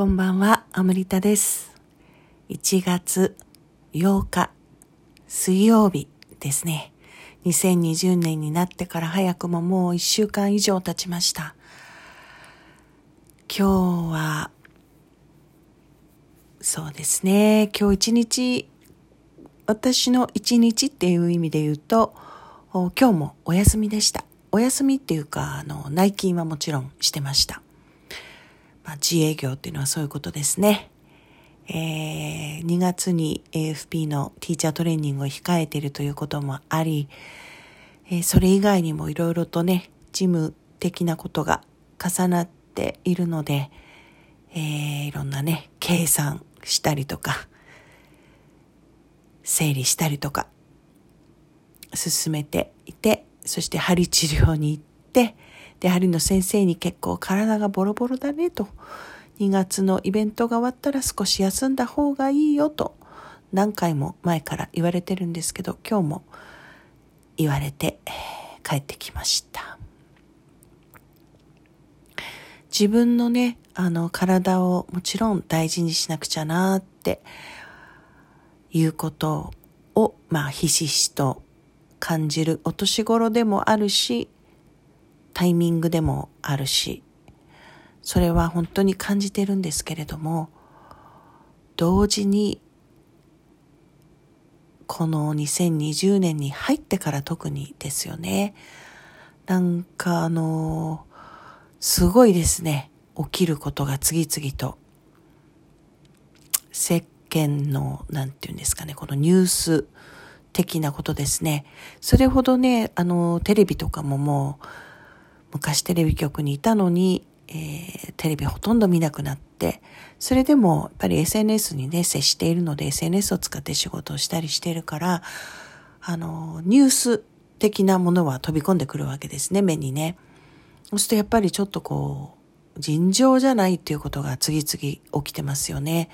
こんばんは、アムリタです。1月8日、水曜日ですね。2020年になってから早くももう1週間以上経ちました。今日は、そうですね、今日一日、私の一日っていう意味で言うと、今日もお休みでした。お休みっていうか、あの、内勤はもちろんしてました。まあ、自営業っていうのはそういうことですね。えー、2月に AFP のティーチャートレーニングを控えているということもあり、えー、それ以外にもいろいろとね、事務的なことが重なっているので、え、いろんなね、計算したりとか、整理したりとか、進めていて、そして針治療に行って、で、針の先生に結構体がボロボロだねと、2月のイベントが終わったら少し休んだ方がいいよと、何回も前から言われてるんですけど、今日も言われて帰ってきました。自分のね、あの、体をもちろん大事にしなくちゃなっていうことを、まあ、ひしひしと感じるお年頃でもあるし、タイミングでもあるし、それは本当に感じてるんですけれども、同時に、この2020年に入ってから特にですよね。なんかあの、すごいですね。起きることが次々と。世間の、なんていうんですかね、このニュース的なことですね。それほどね、あの、テレビとかももう、昔テレビ局にいたのに、えー、テレビほとんど見なくなって、それでもやっぱり SNS にね、接しているので SNS を使って仕事をしたりしているから、あの、ニュース的なものは飛び込んでくるわけですね、目にね。そうするとやっぱりちょっとこう、尋常じゃないっていうことが次々起きてますよね。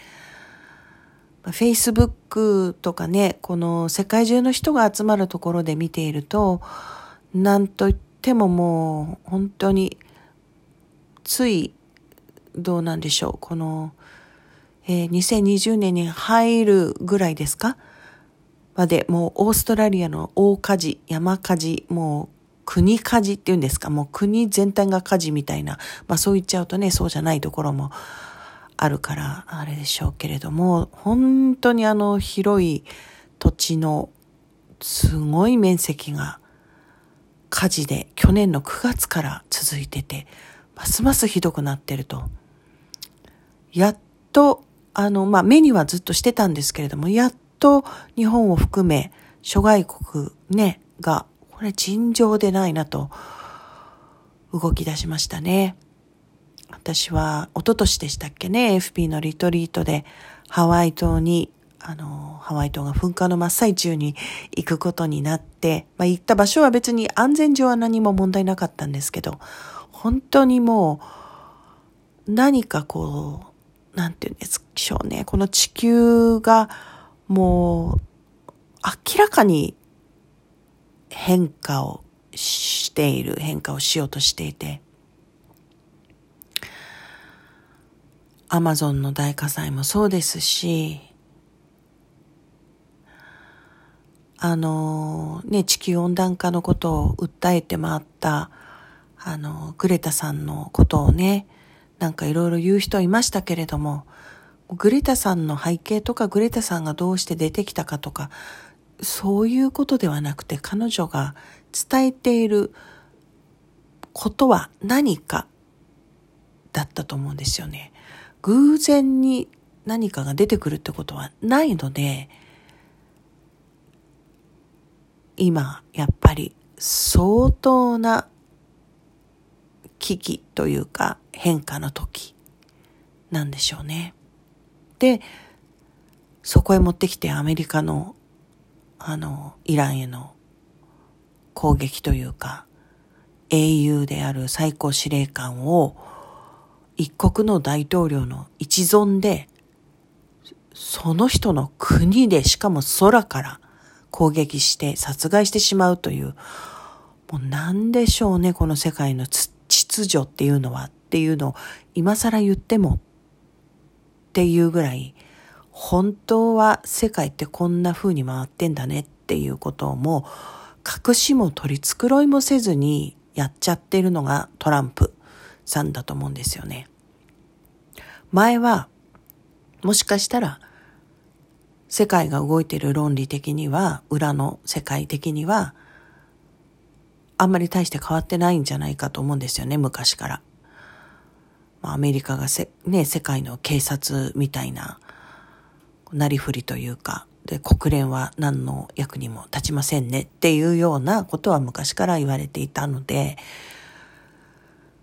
Facebook とかね、この世界中の人が集まるところで見ていると、なんといってももう本当についどうなんでしょう。この、えー、2020年に入るぐらいですか？まで、もうオーストラリアの大火事、山火事、もう国火事っていうんですか、もう国全体が火事みたいな、まあそう言っちゃうとね、そうじゃないところもあるから、あれでしょうけれども、本当にあの広い土地のすごい面積が火事で去年の9月から続いてて、ますますひどくなってると。やっと、あの、まあ、目にはずっとしてたんですけれども、やっと日本を含め諸外国ね、が、これ尋常でないなと、動き出しましたね。私は、一昨年でしたっけね、FP のリトリートでハワイ島に、あの、ハワイ島が噴火の真っ最中に行くことになって、まあ、行った場所は別に安全上は何も問題なかったんですけど、本当にもう、何かこう、なんていうんですしょうね。この地球がもう、明らかに変化をしている、変化をしようとしていて、アマゾンの大火災もそうですし、あの、ね、地球温暖化のことを訴えて回った、あの、グレタさんのことをね、なんかいろいろ言う人いましたけれども、グレタさんの背景とかグレタさんがどうして出てきたかとか、そういうことではなくて彼女が伝えていることは何かだったと思うんですよね。偶然に何かが出てくるってことはないので、今、やっぱり相当な危機というか変化の時なんでしょうね。で、そこへ持ってきてアメリカのあの、イランへの攻撃というか、英雄である最高司令官を一国の大統領の一存で、その人の国でしかも空から攻撃して殺害してしまうという、もう何でしょうね、この世界の秩序っていうのはっていうのを今更言ってもっていうぐらい、本当は世界ってこんな風に回ってんだねっていうことをもう隠しも取り繕いもせずにやっちゃってるのがトランプさんだと思うんですよね。前は、もしかしたら、世界が動いている論理的には、裏の世界的には、あんまり大して変わってないんじゃないかと思うんですよね、昔から。アメリカがせ、ね、世界の警察みたいな、なりふりというか、で、国連は何の役にも立ちませんねっていうようなことは昔から言われていたので、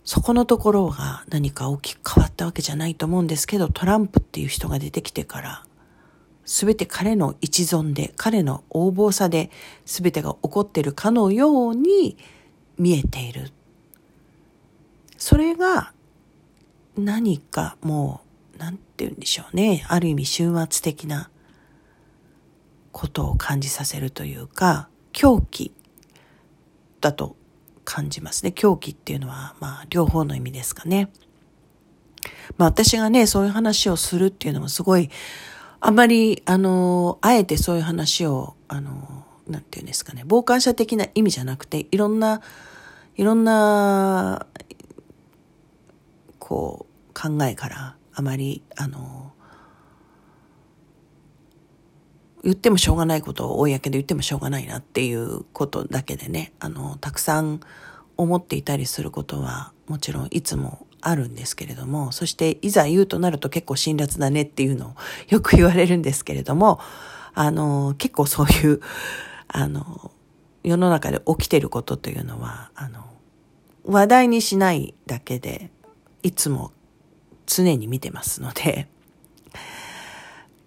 そこのところが何か大きく変わったわけじゃないと思うんですけど、トランプっていう人が出てきてから、すべて彼の一存で、彼の横暴さで、すべてが起こっているかのように見えている。それが、何かもう、なんて言うんでしょうね。ある意味終末的なことを感じさせるというか、狂気だと感じますね。狂気っていうのは、まあ、両方の意味ですかね。まあ、私がね、そういう話をするっていうのもすごい、あまり、あの、あえてそういう話を、あの、なんていうんですかね、傍観者的な意味じゃなくて、いろんな、いろんな、こう、考えから、あまり、あの、言ってもしょうがないことを公で言ってもしょうがないなっていうことだけでね、あの、たくさん思っていたりすることはもちろんいつもあるんですけれども、そしていざ言うとなると結構辛辣だねっていうのを よく言われるんですけれども、あの、結構そういう、あの、世の中で起きてることというのは、あの、話題にしないだけで、いつも常に見てますので、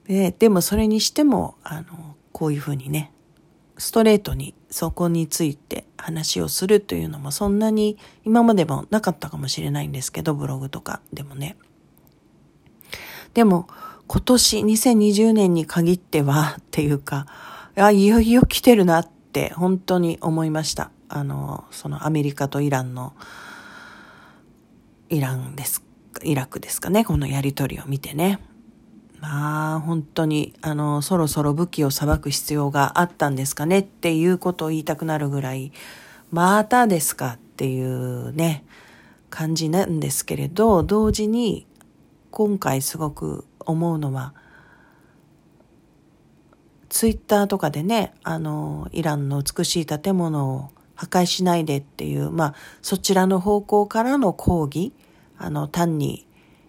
ででもそれにしても、あの、こういうふうにね、ストレートにそこについて話をするというのもそんなに今までもなかったかもしれないんですけど、ブログとかでもね。でも今年2020年に限っては っていうか、あ、いよいよ来てるなって本当に思いました。あの、そのアメリカとイランの、イランです、イラクですかね、このやりとりを見てね。まあ、本当に、あの、そろそろ武器を裁く必要があったんですかねっていうことを言いたくなるぐらい、またですかっていうね、感じなんですけれど、同時に、今回すごく思うのは、ツイッターとかでね、あの、イランの美しい建物を破壊しないでっていう、まあ、そちらの方向からの抗議、あの、単に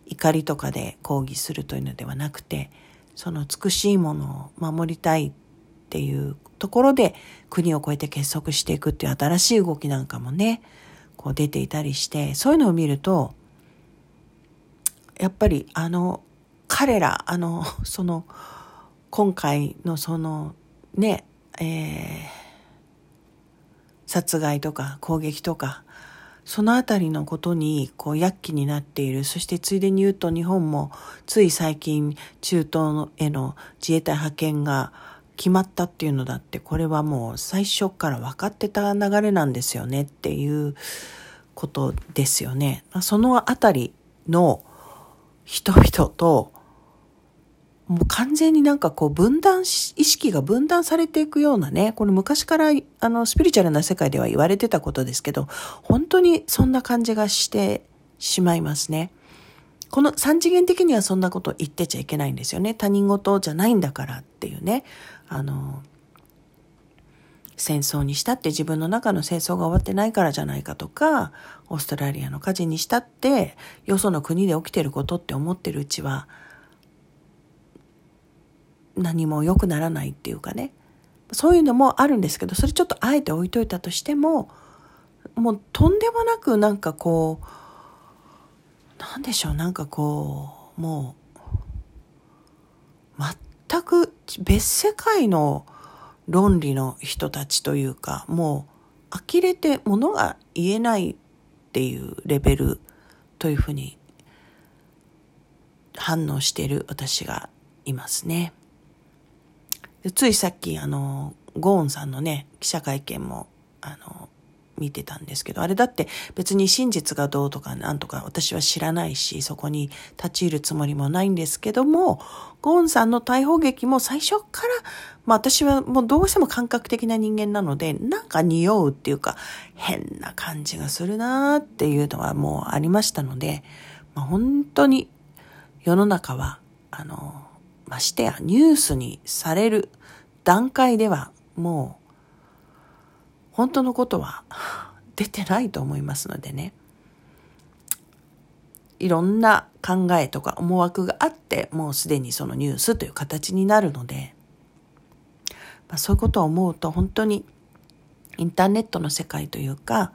怒りとかで抗議するというのではなくて、その美しいものを守りたいっていうところで国を越えて結束していくっていう新しい動きなんかもね、こう出ていたりして、そういうのを見ると、やっぱりあの、彼ら、あの、その、今回のその、ね、えー、殺害とか攻撃とか、そのあたりのことにこう躍起になっている。そしてついでに言うと日本もつい最近中東への自衛隊派遣が決まったっていうのだってこれはもう最初から分かってた流れなんですよねっていうことですよね。そのあたりの人々ともう完全になんかこう分断し意識が分断されていくようなね、これ昔からあのスピリチュアルな世界では言われてたことですけど、本当にそんな感じがしてしまいますね。この三次元的にはそんなこと言ってちゃいけないんですよね。他人事じゃないんだからっていうね。あの、戦争にしたって自分の中の戦争が終わってないからじゃないかとか、オーストラリアの火事にしたって、よその国で起きてることって思ってるうちは、何も良くならないっていうかねそういうのもあるんですけどそれちょっとあえて置いといたとしてももうとんでもなくなんかこうなんでしょうなんかこうもう全く別世界の論理の人たちというかもう呆れてものが言えないっていうレベルというふうに反応している私がいますね。ついさっき、あの、ゴーンさんのね、記者会見も、あの、見てたんですけど、あれだって別に真実がどうとかなんとか私は知らないし、そこに立ち入るつもりもないんですけども、ゴーンさんの逮捕劇も最初から、まあ私はもうどうしても感覚的な人間なので、なんか匂うっていうか、変な感じがするなーっていうのはもうありましたので、まあ、本当に世の中は、あの、ましてやニュースにされる段階ではもう本当のことは 出てないと思いますのでね。いろんな考えとか思惑があって、もうすでにそのニュースという形になるので、まあ、そういうことを思うと本当にインターネットの世界というか、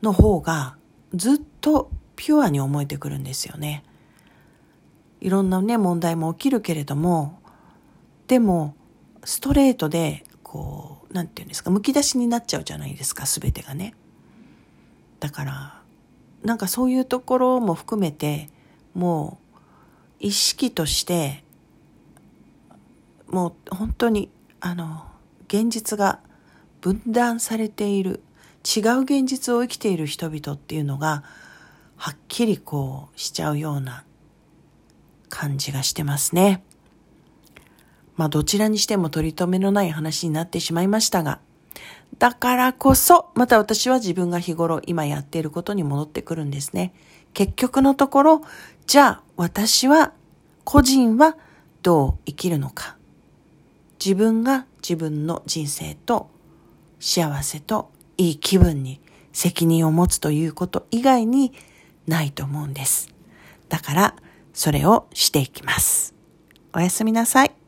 の方がずっとピュアに思えてくるんですよね。いろんなね、問題も起きるけれども、でも、ストレートで、こう、なんていうんですか、むき出しになっちゃうじゃないですか、すべてがね。だから、なんかそういうところも含めて、もう、意識として、もう本当に、あの、現実が分断されている、違う現実を生きている人々っていうのが、はっきりこうしちゃうような感じがしてますね。まあどちらにしても取り留めのない話になってしまいましたが、だからこそ、また私は自分が日頃今やっていることに戻ってくるんですね。結局のところ、じゃあ私は、個人はどう生きるのか。自分が自分の人生と幸せといい気分に責任を持つということ以外にないと思うんです。だから、それをしていきます。おやすみなさい。